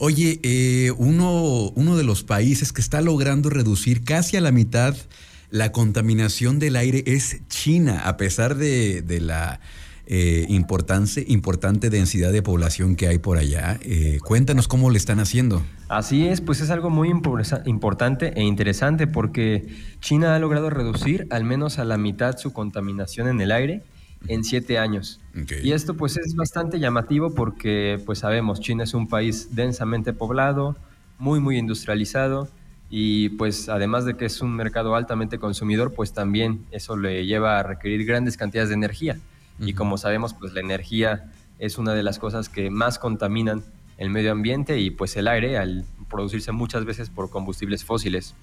Oye, eh, uno, uno de los países que está logrando reducir casi a la mitad la contaminación del aire es China, a pesar de, la eh, importante densidad de población que hay por allá. Eh, cuéntanos cómo le están haciendo. Así es, pues es algo muy importante e interesante porque China ha logrado reducir al menos a la mitad su contaminación en el aire en siete años. Y esto pues es bastante llamativo porque pues sabemos, China es un país densamente poblado, muy muy industrializado y pues además de que es un mercado altamente consumidor, pues también eso le lleva a requerir grandes cantidades de energía. Y como sabemos, pues la energía es una de las cosas que más contaminan el medio ambiente y pues el aire al producirse muchas veces por combustibles fósiles.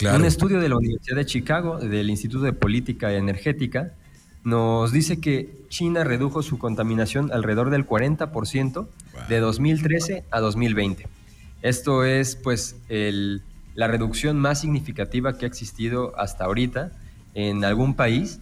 Un estudio de la Universidad de Chicago, del Instituto de Política Energética, nos dice que China redujo su contaminación alrededor del 40% de 2013 a 2020. Esto es pues la reducción más significativa que ha existido hasta ahorita en algún país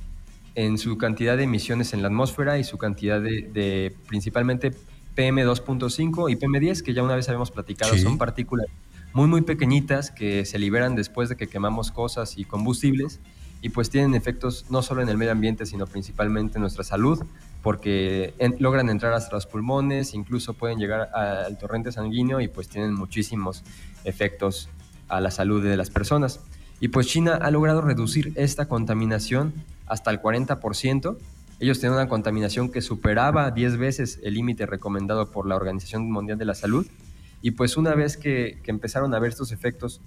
en su cantidad de emisiones en la atmósfera y su cantidad de, principalmente PM2.5 y PM10, que ya una vez habíamos platicado, son partículas muy muy pequeñitas que se liberan después de que quemamos cosas y combustibles y pues tienen efectos no solo en el medio ambiente, sino principalmente en nuestra salud, porque logran entrar hasta los pulmones, incluso pueden llegar al torrente sanguíneo y pues tienen muchísimos efectos a la salud de las personas. Y pues China ha logrado reducir esta contaminación hasta el 40%. Ellos tienen una contaminación que superaba 10 veces el límite recomendado por la Organización Mundial de la Salud. Y pues una vez que, que empezaron a ver estos efectos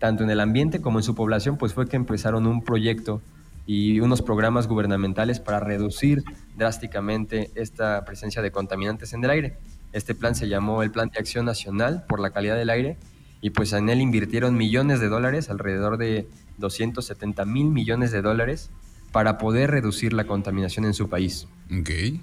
tanto en el ambiente como en su población, pues fue que empezaron un proyecto y unos programas gubernamentales para reducir drásticamente esta presencia de contaminantes en el aire. Este plan se llamó el Plan de Acción Nacional por la Calidad del Aire y pues en él invirtieron millones de dólares, alrededor de 270 mil millones de dólares, para poder reducir la contaminación en su país. Okay.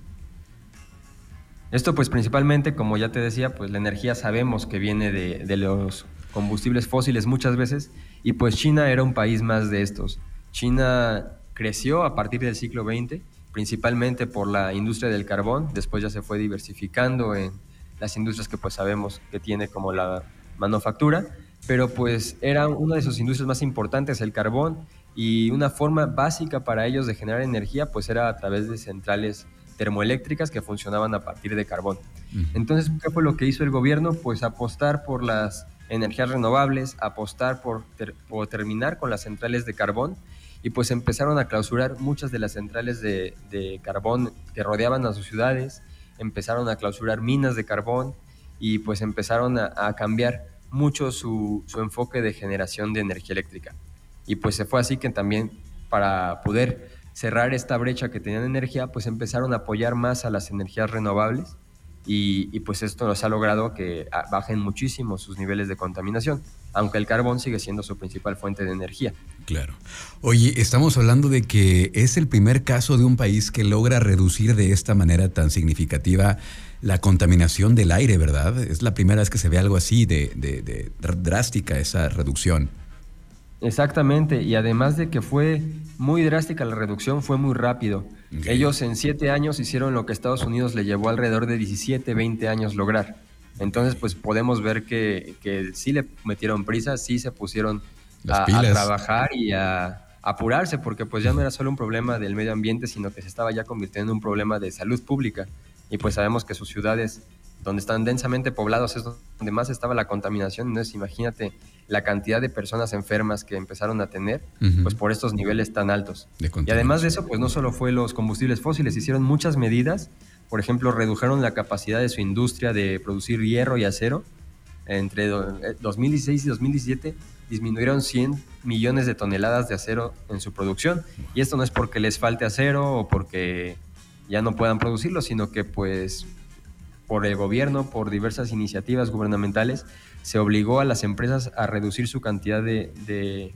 Esto pues principalmente, como ya te decía, pues la energía sabemos que viene de, de los combustibles fósiles muchas veces, y pues China era un país más de estos. China creció a partir del siglo XX, principalmente por la industria del carbón, después ya se fue diversificando en las industrias que pues sabemos que tiene como la manufactura, pero pues era una de sus industrias más importantes el carbón y una forma básica para ellos de generar energía pues era a través de centrales termoeléctricas que funcionaban a partir de carbón. Entonces, ¿qué fue lo que hizo el gobierno? Pues apostar por las energías renovables, apostar por, terminar con las centrales de carbón y pues empezaron a clausurar muchas de las centrales de, carbón que rodeaban a sus ciudades, empezaron a clausurar minas de carbón y pues empezaron a, cambiar mucho su, su, enfoque de generación de energía eléctrica. Y pues se fue así que también para poder cerrar esta brecha que tenían energía, pues empezaron a apoyar más a las energías renovables y, pues esto nos ha logrado que ah, bajen muchísimo sus niveles de contaminación, aunque el carbón sigue siendo su principal fuente de energía. Claro. Oye, estamos hablando de que es el primer caso de un país que logra reducir de esta manera tan significativa la contaminación del aire, ¿verdad? Es la primera vez que se ve algo así de, de drástica esa reducción. Exactamente, y además de que fue muy drástica la reducción, fue muy rápido. Ellos en siete años hicieron lo que Estados Unidos le llevó alrededor de 17, 20 años lograr. Entonces, pues podemos ver que, que sí le metieron prisa, sí se pusieron a, trabajar y a, apurarse, porque pues ya no era solo un problema del medio ambiente, sino que se estaba ya convirtiendo en un problema de salud pública. Y pues sabemos que sus ciudades, donde están densamente poblados, es donde más estaba la contaminación. Entonces, imagínate la cantidad de personas enfermas que empezaron a tener, pues por estos niveles tan altos. Y además de eso, pues no solo fue los combustibles fósiles, hicieron muchas medidas, por ejemplo, redujeron la capacidad de su industria de producir hierro y acero. Entre 2016 eh, y 2017 disminuyeron 100 millones de toneladas de acero en su producción. Y esto no es porque les falte acero o porque ya no puedan producirlo, sino que pues por el gobierno, por diversas iniciativas gubernamentales, se obligó a las empresas a reducir su cantidad de,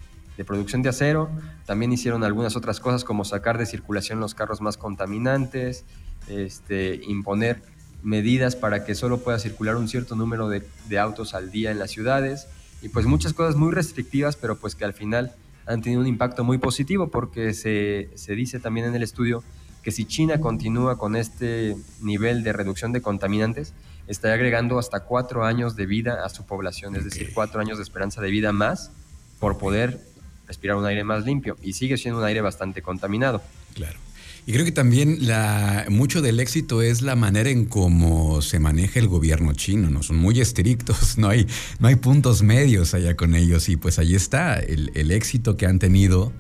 producción de acero. También hicieron algunas otras cosas como sacar de circulación los carros más contaminantes, este, imponer medidas para que solo pueda circular un cierto número de, autos al día en las ciudades y pues muchas cosas muy restrictivas, pero pues que al final han tenido un impacto muy positivo porque se, se dice también en el estudio que si China continúa con este nivel de reducción de contaminantes, estaría agregando hasta cuatro años de vida a su población, es decir, cuatro años de esperanza de vida más por poder respirar un aire más limpio y sigue siendo un aire bastante contaminado. Claro. Y creo que también la, mucho del éxito es la manera en cómo se maneja el gobierno chino, ¿no? Son muy estrictos, no hay, no hay puntos medios allá con ellos y pues ahí está el, el éxito que han tenido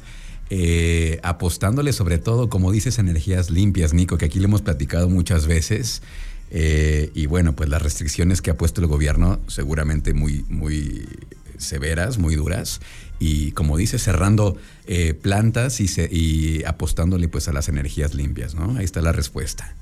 eh, apostándole sobre todo, como dices, energías limpias, Nico, que aquí le hemos platicado muchas veces. Eh, y bueno, pues las restricciones que ha puesto el gobierno, seguramente muy, muy severas, muy duras. Y como dices, cerrando eh, plantas y, y apostándole pues a las energías limpias, ¿no? Ahí está la respuesta.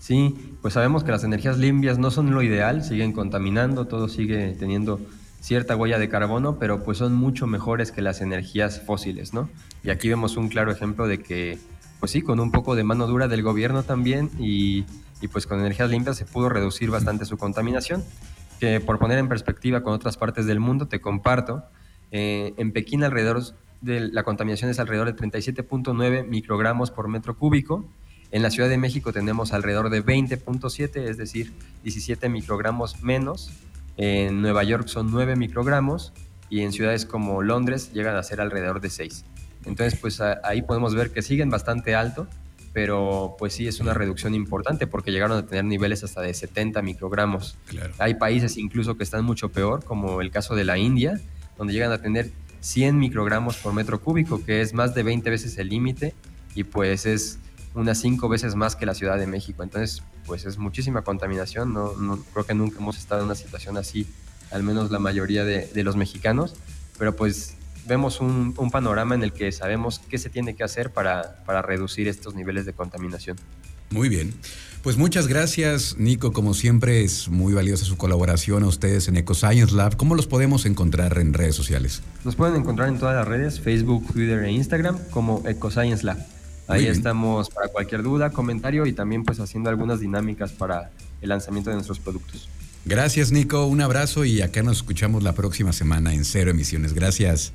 Sí, pues sabemos que las energías limpias no son lo ideal, siguen contaminando, todo sigue teniendo cierta huella de carbono, pero pues son mucho mejores que las energías fósiles, ¿no? Y aquí vemos un claro ejemplo de que, pues sí, con un poco de mano dura del gobierno también y, pues con energías limpias se pudo reducir bastante su contaminación. Que por poner en perspectiva con otras partes del mundo, te comparto, eh, en Pekín alrededor de la contaminación es alrededor de 37.9 microgramos por metro cúbico. En la Ciudad de México tenemos alrededor de 20.7, es decir, 17 microgramos menos en Nueva York son 9 microgramos y en ciudades como Londres llegan a ser alrededor de 6. Entonces, pues ahí podemos ver que siguen bastante alto, pero pues sí es una reducción importante porque llegaron a tener niveles hasta de 70 microgramos. Hay países incluso que están mucho peor, como el caso de la India, donde llegan a tener 100 microgramos por metro cúbico, que es más de 20 veces el límite y pues es unas 5 veces más que la Ciudad de México. Entonces, pues es muchísima contaminación, no, creo que nunca hemos estado en una situación así, al menos la mayoría de, los mexicanos, pero pues vemos un, panorama en el que sabemos qué se tiene que hacer para, para reducir estos niveles de contaminación. Muy bien. Pues muchas gracias, Nico. Como siempre, es muy valiosa su colaboración a ustedes en EcoScience Lab. ¿Cómo los podemos encontrar en redes sociales? Nos pueden encontrar en todas las redes, Facebook, Twitter e Instagram, como EcoScience Lab. Ahí estamos para cualquier duda, comentario y también pues haciendo algunas dinámicas para el lanzamiento de nuestros productos. Gracias Nico, un abrazo y acá nos escuchamos la próxima semana en Cero Emisiones. Gracias.